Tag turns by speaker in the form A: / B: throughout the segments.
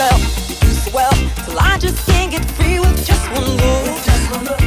A: spell, you swell, till I just can't get free with just one move.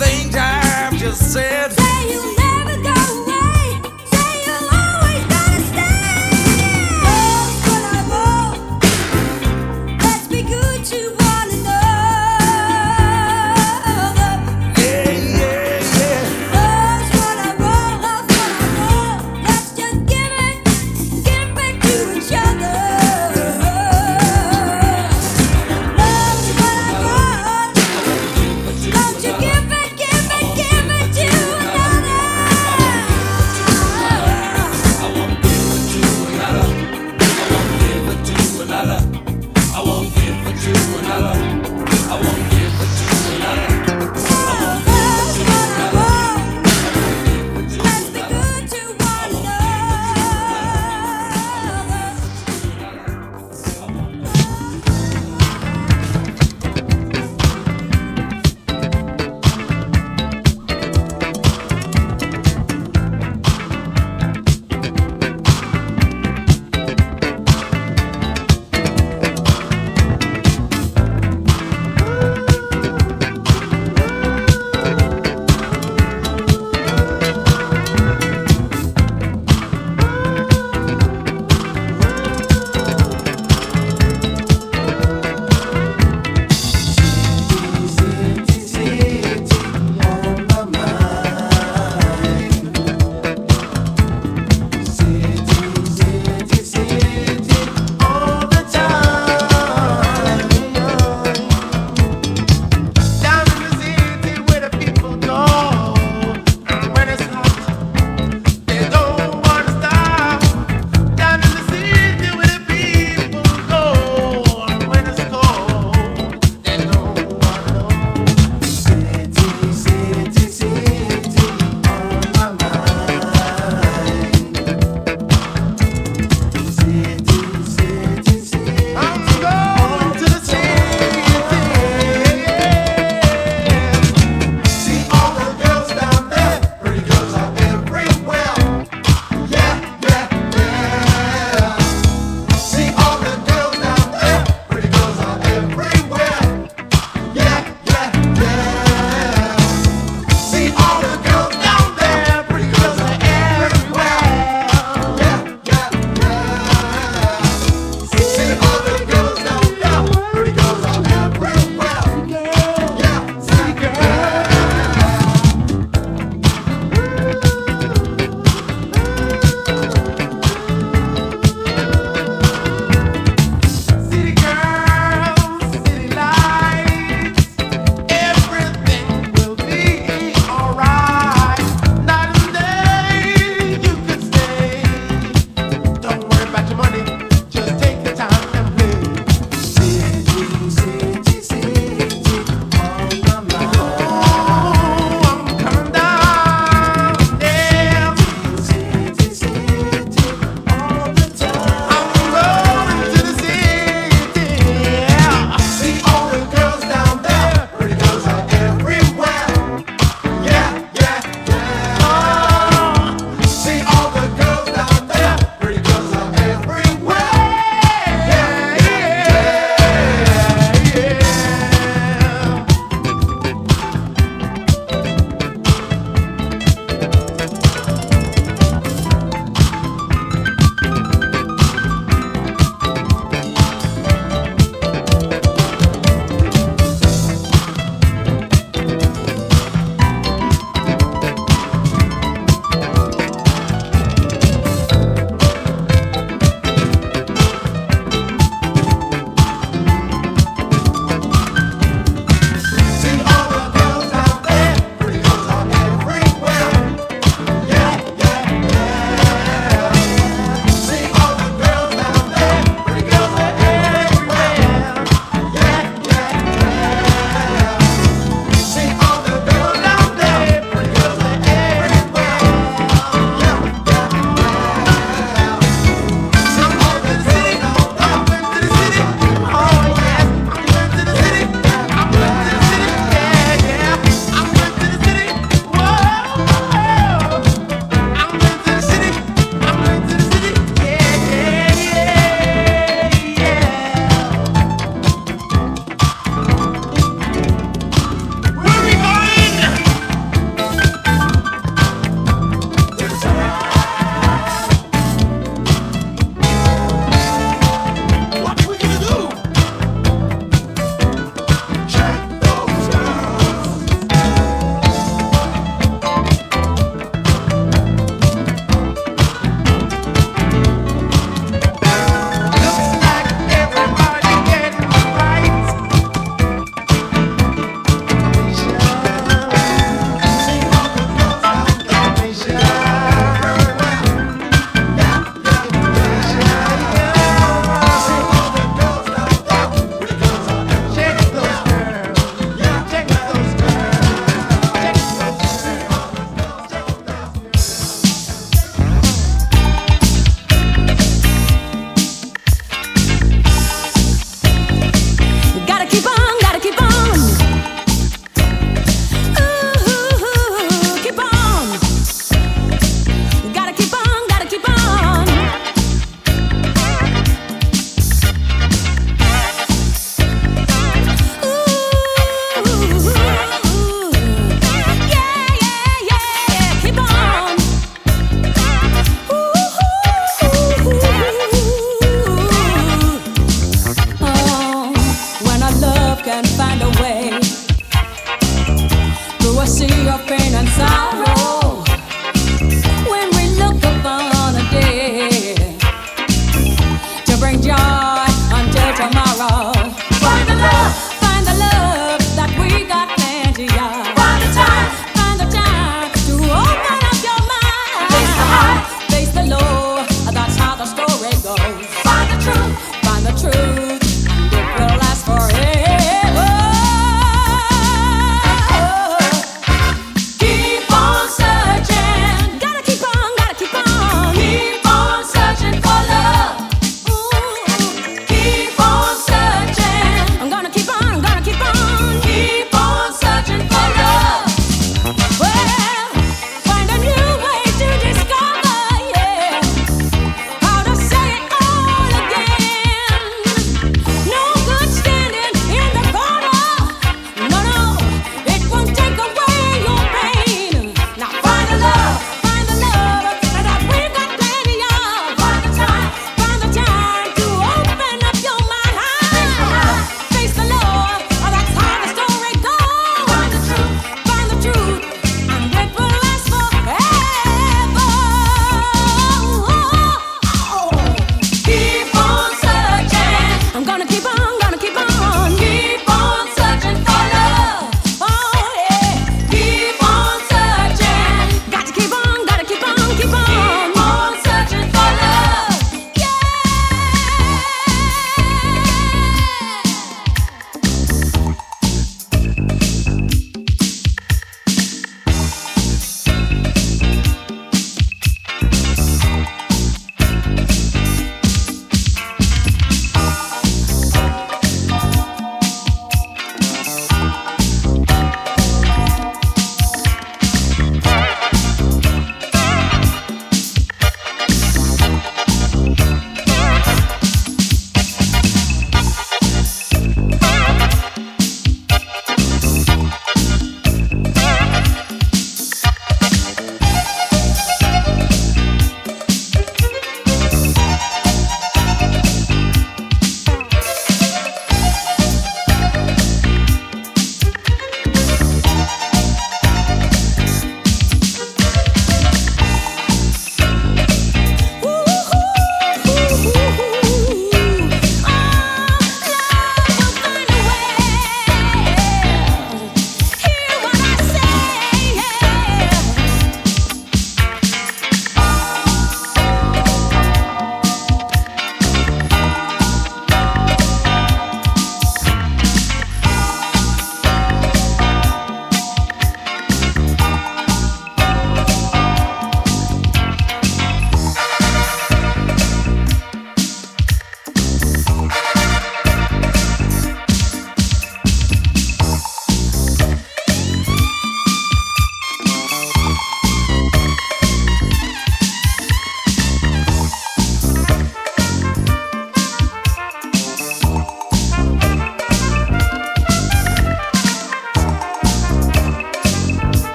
B: things I've just said.